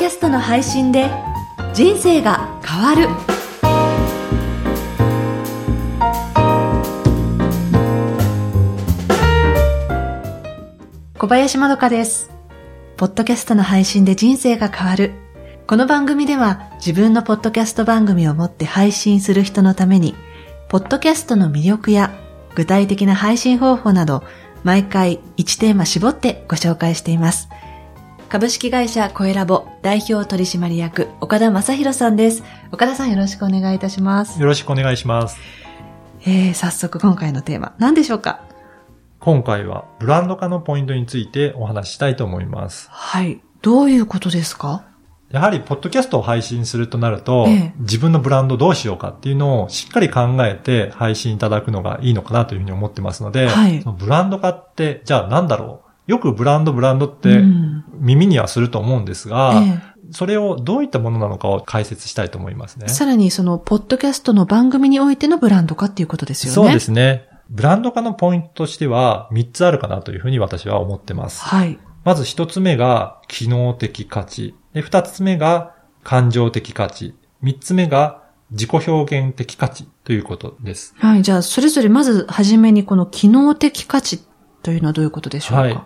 キャストの配信で人生が変わる。小林まどかです。ポッドキャストの配信で人生が変わる。この番組では自分のポッドキャスト番組を持って配信する人のためにポッドキャストの魅力や具体的な配信方法など毎回1テーマ絞ってご紹介しています。株式会社コエラボ代表取締役岡田正宏さんです。岡田さんよろしくお願いいたします。よろしくお願いします。えー、早速今回のテーマ何でしょうか？今回はブランド化のポイントについてお話ししたいと思います。はい。どういうことですか？やはり、ポッドキャストを配信するとなると、ええ自分のブランドどうしようかっていうのをしっかり考えて配信いただくのがいいのかなというふうに思ってますので、はいそのブランド化って、じゃあ何だろう？よくブランドブランドっうてん耳にはすると思うんですが、えそれをどういったものなのかを解説したいと思いますねえ。さらにその、ポッドキャストの番組においてのブランド化っていうことですよね。そうですね。ブランド化のポイントとしては3つあるかなというふうに私は思ってます。はい。まず一つ目が機能的価値。で、二つ目が感情的価値。三つ目が自己表現的価値ということです。はい。じゃあ、それぞれまずはじめにこの機能的価値というのはどういうことでしょうか？はい。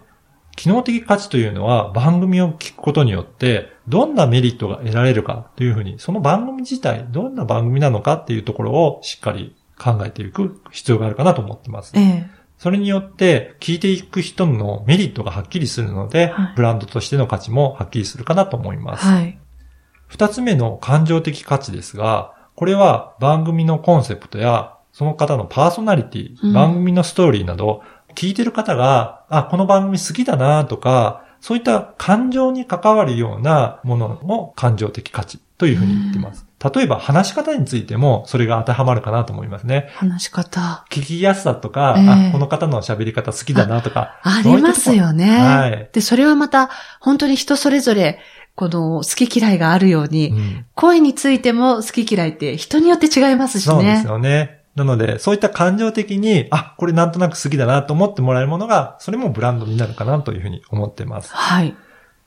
機能的価値というのは番組を聞くことによってどんなメリットが得られるかというふうに、その番組自体どんな番組なのかっていうところをしっかり考えていく必要があるかなと思ってます。ええ。それによって聞いていく人のメリットがはっきりするので、はいブランドとしての価値もはっきりするかなと思います。はい。二つ目の感情的価値ですが、これは番組のコンセプトや、その方のパーソナリティ、うん番組のストーリーなど、聞いてる方が、あ、この番組好きだなとか、そういった感情に関わるようなものも感情的価値というふうに言ってます。例えば話し方についてもそれが当てはまるかなと思いますね。話し方。聞きやすさとか、ええあ、この方の喋り方好きだなとか。ありますよね。はいで、それはまた、本当に人それぞれ、この好き嫌いがあるように、うん声についても好き嫌いって人によって違いますしね。そうですよね。なので、そういった感情的に、あ、これなんとなく好きだなと思ってもらえるものが、それもブランドになるかなというふうに思ってます。はい。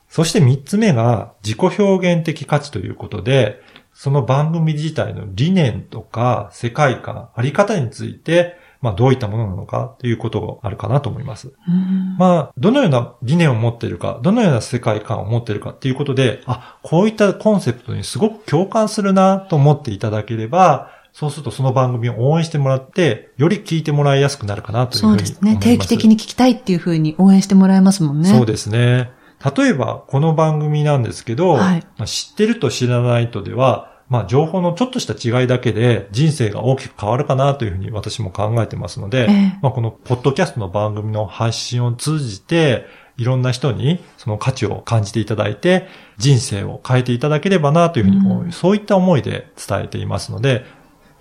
そして三つ目が自己表現的価値ということで、その番組自体の理念とか世界観、あり方について、まあどういったものなのかということがあるかなと思います。うんまあ、どのような理念を持っているか、どのような世界観を持っているかっていうことで、あ、こういったコンセプトにすごく共感するなと思っていただければ、そうするとその番組を応援してもらって、より聞いてもらいやすくなるかなというふうに思います。そうですね。定期的に聞きたいっていうふうに応援してもらえますもんね。そうですね。例えば、この番組なんですけど、はいまあ知ってると知らないとでは、まあ、情報のちょっとした違いだけで人生が大きく変わるかなというふうに私も考えてますので、ええまあ、このポッドキャストの番組の発信を通じて、いろんな人にその価値を感じていただいて、人生を変えていただければなというふうに思う、うんそういった思いで伝えていますので、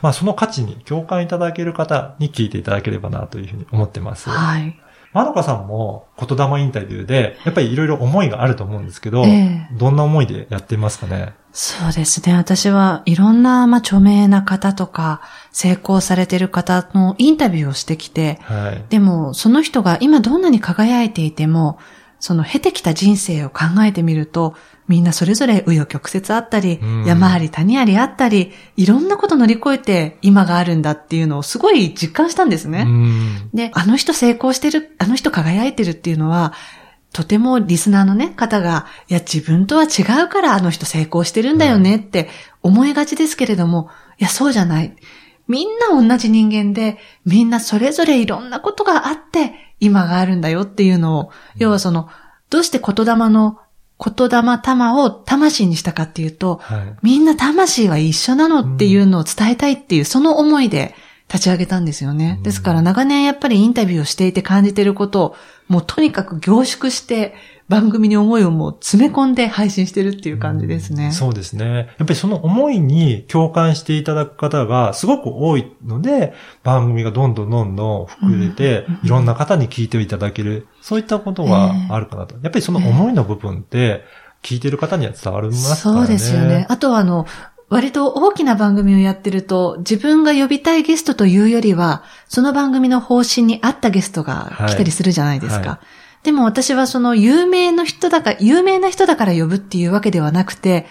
まあ、その価値に共感いただける方に聞いていただければなというふうに思ってます。はい。まどかさんも言霊インタビューで、やっぱりいろいろ思いがあると思うんですけど、ええどんな思いでやってますかね？そうですね。私はいろんな、まあ、著名な方とか、成功されてる方のインタビューをしてきて、はい。でも、その人が今どんなに輝いていても、その経てきた人生を考えてみると、みんなそれぞれ紆余曲折あったりうん、山あり谷ありあったり、いろんなこと乗り越えて今があるんだっていうのをすごい実感したんですね。うん。で、あの人成功してる、あの人輝いてるっていうのは、とてもリスナーのね、方が、いや、自分とは違うからあの人成功してるんだよねって思いがちですけれども、いや、そうじゃない。みんな同じ人間で、みんなそれぞれいろんなことがあって、今があるんだよっていうのを、要はその、どうして言霊の、言霊玉を魂にしたかっていうと、はい。みんな魂は一緒なのっていうのを伝えたいっていう、その思いで立ち上げたんですよね。うんですから長年やっぱりインタビューをしていて感じていることを、もうとにかく凝縮して、番組に思いをもう詰め込んで配信してるっていう感じですね。そうですね。やっぱりその思いに共感していただく方がすごく多いので、番組がどんどんどんどん膨れてうん、いろんな方に聞いていただける、そういったことがあるかなと。やっぱりその思いの部分って、聞いてる方には伝わりますからね。そうですよね。。あとはあの、割と大きな番組をやってると、自分が呼びたいゲストというよりは、その番組の方針に合ったゲストが来たりするじゃないですか。はいはでも私はその有名な人だから、有名な人だから呼ぶっていうわけではなくて、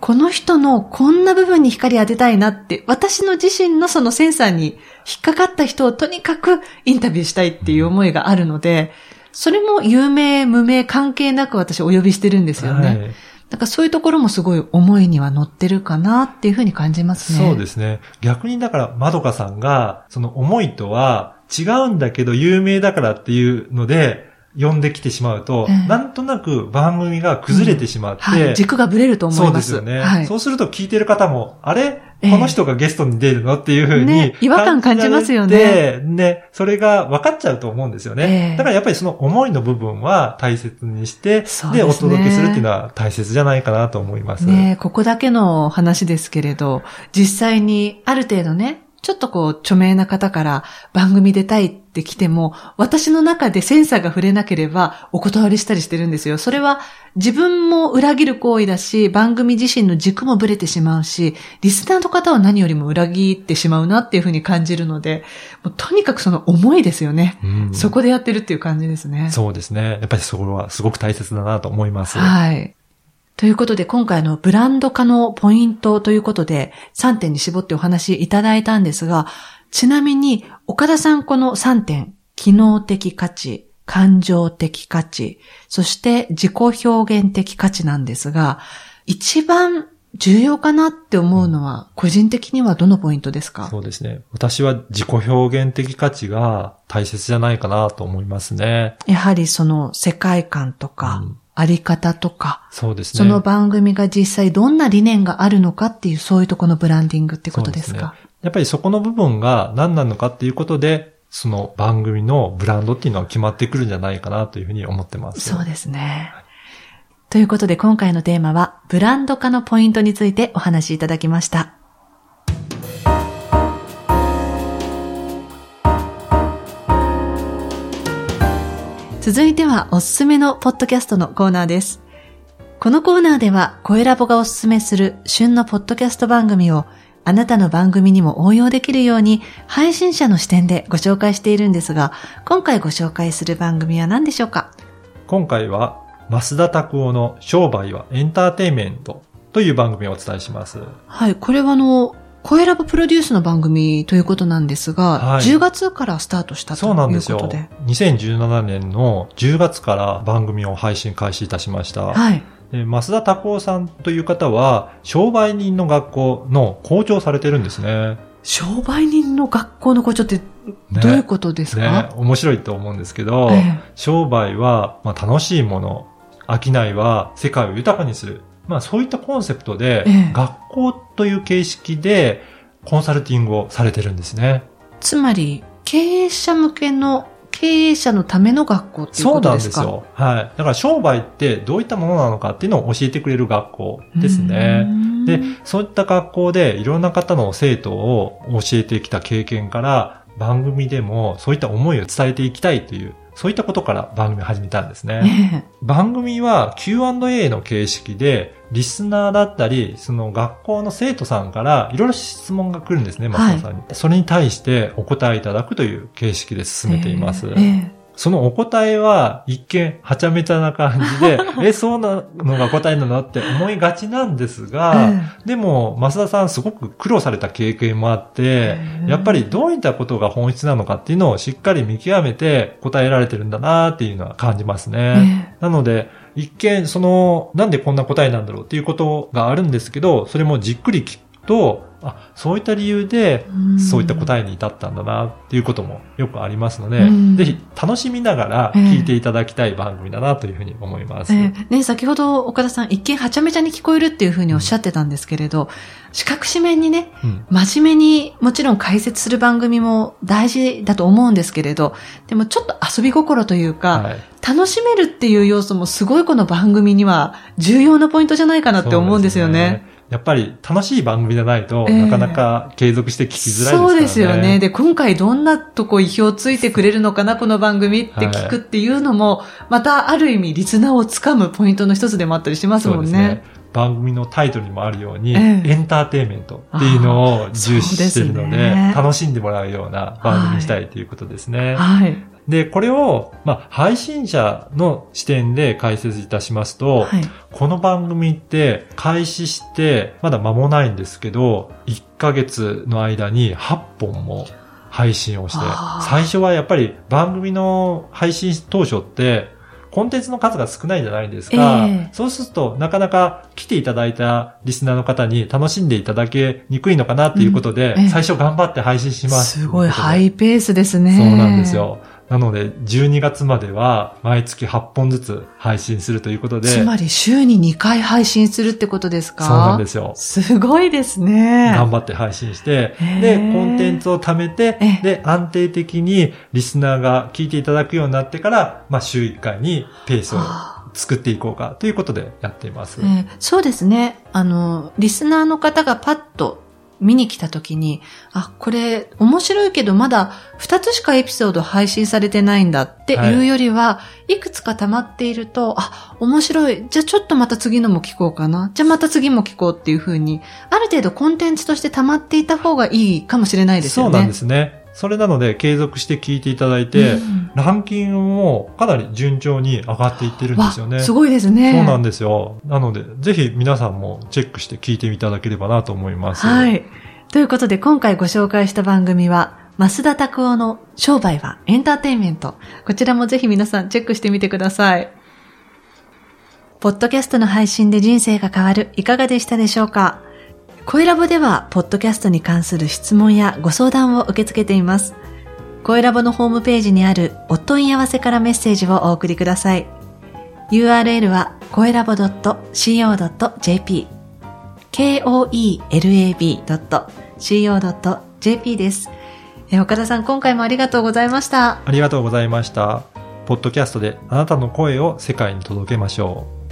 この人のこんな部分に光当てたいなって、私の自身のそのセンサーに引っかかった人をとにかくインタビューしたいっていう思いがあるので、それも有名、無名関係なく私お呼びしてるんですよね。はいだからそういうところもすごい思いには乗ってるかなっていうふうに感じますね。そうですね。逆にだから、まどかさんが、その思いとは違うんだけど有名だからっていうので、呼んできてしまうと、ええなんとなく番組が崩れてしまって、はい。軸がぶれると思います。そうですよね、はい。そうすると聞いてる方も、あれ？ええこの人がゲストに出るの？っていうふうに、ね違和感感じますよねね、それが分かっちゃうと思うんですよね。ええだからやっぱりその思いの部分は大切にして、ですねお届けするっていうのは大切じゃないかなと思います。ねえここだけの話ですけれど、実際にある程度ね、ちょっとこう、著名な方から番組出たいって来ても、私の中でセンサーが触れなければお断りしたりしてるんですよ。それは自分も裏切る行為だし、番組自身の軸もぶれてしまうし、リスナーの方は何よりも裏切ってしまうなっていうふうに感じるので、もうとにかくその思いですよね。うんそこでやってるっていう感じですね。そうですね。やっぱりそこはすごく大切だなと思います。はい。ということで、今回のブランド化のポイントということで、3点に絞ってお話しいただいたんですが、ちなみに、岡田さんこの3点、機能的価値、感情的価値、そして自己表現的価値なんですが、一番重要かなって思うのは、個人的にはどのポイントですか？そうですね。私は自己表現的価値が大切じゃないかなと思いますね。やはりその世界観とか、うんあり方とか、そうですね。その番組が実際どんな理念があるのかっていう、そういうところのブランディングってことですか？やっぱりそこの部分が何なのかっていうことで、その番組のブランドっていうのは決まってくるんじゃないかなというふうに思ってます。そうですね。ということで今回のテーマは、ブランド化のポイントについてお話しいただきました。続いてはおすすめのポッドキャストのコーナーです。このコーナーでは、声ラボがおすすめする旬のポッドキャスト番組を、あなたの番組にも応用できるように、配信者の視点でご紹介しているんですが、今回ご紹介する番組は何でしょうか？今回は、増田拓夫の商売はエンターテインメントという番組をお伝えします。はい、これはあの、声ラボプロデュースの番組ということなんですが、はい10月からスタートしたとそうなんですよいうことで。。2017年の10月から番組を配信開始いたしました。はい。で増田拓夫さんという方は、商売人の学校の校長されてるんですね。商売人の学校の校長ってどういうことですねか、、面白いと思うんですけど、ええ商売は、まあ、楽しいもの、商いは世界を豊かにする。まあそういったコンセプトで、ええ学校という形式でコンサルティングをされてるんですね。つまり、経営者向けの、経営者のための学校っていうそうことですか？なんですよ。はい。だから商売ってどういったものなのかっていうのを教えてくれる学校ですね。んで、そういった学校でいろんな方の生徒を教えてきた経験から、番組でもそういった思いを伝えていきたいという、そういったことから番組を始めたんですね。ね番組は Q&A の形式で、リスナーだったり、その学校の生徒さんからいろいろ質問が来るんですね、松田さんに。それに対してお答えいただくという形式で進めています。ええそのお答えは一見はちゃめちゃな感じで、え、そうなのが答えなのって思いがちなんですが、えでも、増田さんすごく苦労された経験もあって、えやっぱりどういったことが本質なのかっていうのをしっかり見極めて答えられてるんだなっていうのは感じますえね。えなので、一見、その、なんでこんな答えなんだろうっていうことがあるんですけど、それもじっくり聞くと、あ、そういった理由で、うん。そういった答えに至ったんだなっていうこともよくありますので、うん。ぜひ楽しみながら聞いていただきたい番組だなというふうに思います。ええ。ね、先ほど岡田さん一見はちゃめちゃに聞こえるっていうふうにおっしゃってたんですけれど、四角紙面にね、うん。真面目にもちろん解説する番組も大事だと思うんですけれど、でもちょっと遊び心というか、はい。楽しめるっていう要素もすごいこの番組には重要なポイントじゃないかなって思うんですよね。やっぱり楽しい番組じゃないと、ええなかなか継続して聞きづらいですからね。そうですよね。で、今回どんなとこ意表をついてくれるのかな、この番組って聞くっていうのも、またある意味リスナーをつかむポイントの一つでもあったりしますもんね。そうですね。番組のタイトルにもあるように、ええエンターテインメントっていうのを重視してるので、ですね楽しんでもらうような番組にしたいということですね。はい。で、これを、まあ、配信者の視点で解説いたしますと、はい。この番組って開始してまだ間もないんですけど、1ヶ月の間に8本も配信をして最初はやっぱり番組の配信当初って、コンテンツの数が少ないじゃないですか。ええそうすると、なかなか来ていただいたリスナーの方に楽しんでいただけにくいのかなっていうことで、うんええ最初頑張って配信します。すごいハいイペースですね。そうなんです。よ。なので、12月までは毎月8本ずつ配信するということで、つまり週に2回配信するってことですか？そうなんですよ。すごいですね。頑張って配信して、で、コンテンツを貯めてええ、で、安定的にリスナーが聞いていただくようになってから、まあ、週1回にペースをあ作っていこうかということでやっています。えーそうですね。あの、リスナーの方がパッと見に来た時に、あ、これ面白いけどまだ2つしかエピソード配信されてないんだっていうよりは、い、くつか溜まっていると、あ、面白い。じゃあちょっとまた次のも聞こうかな。じゃあまた次も聞こうっていう風に、ある程度コンテンツとして溜まっていた方がいいかもしれないですよね。そうなんですね。それなので、継続して聞いていただいて、うんランキングもかなり順調に上がっていってるんですよね。わすごいですね。そうなんですよ。なので、ぜひ皆さんもチェックして聞いていただければなと思います。はい。ということで今回ご紹介した番組は、増田拓夫の商売はエンターテインメント。こちらもぜひ皆さんチェックしてみてください。ポッドキャストの配信で人生が変わる、いかがでしたでしょうか？声ラボでは、ポッドキャストに関する質問やご相談を受け付けています。声ラボのホームページにあるお問い合わせからメッセージをお送りください。URL は、声ラボ .co.jp koelab.co.jp です。岡田さん、今回もありがとうございました。ありがとうございました。ポッドキャストであなたの声を世界に届けましょう。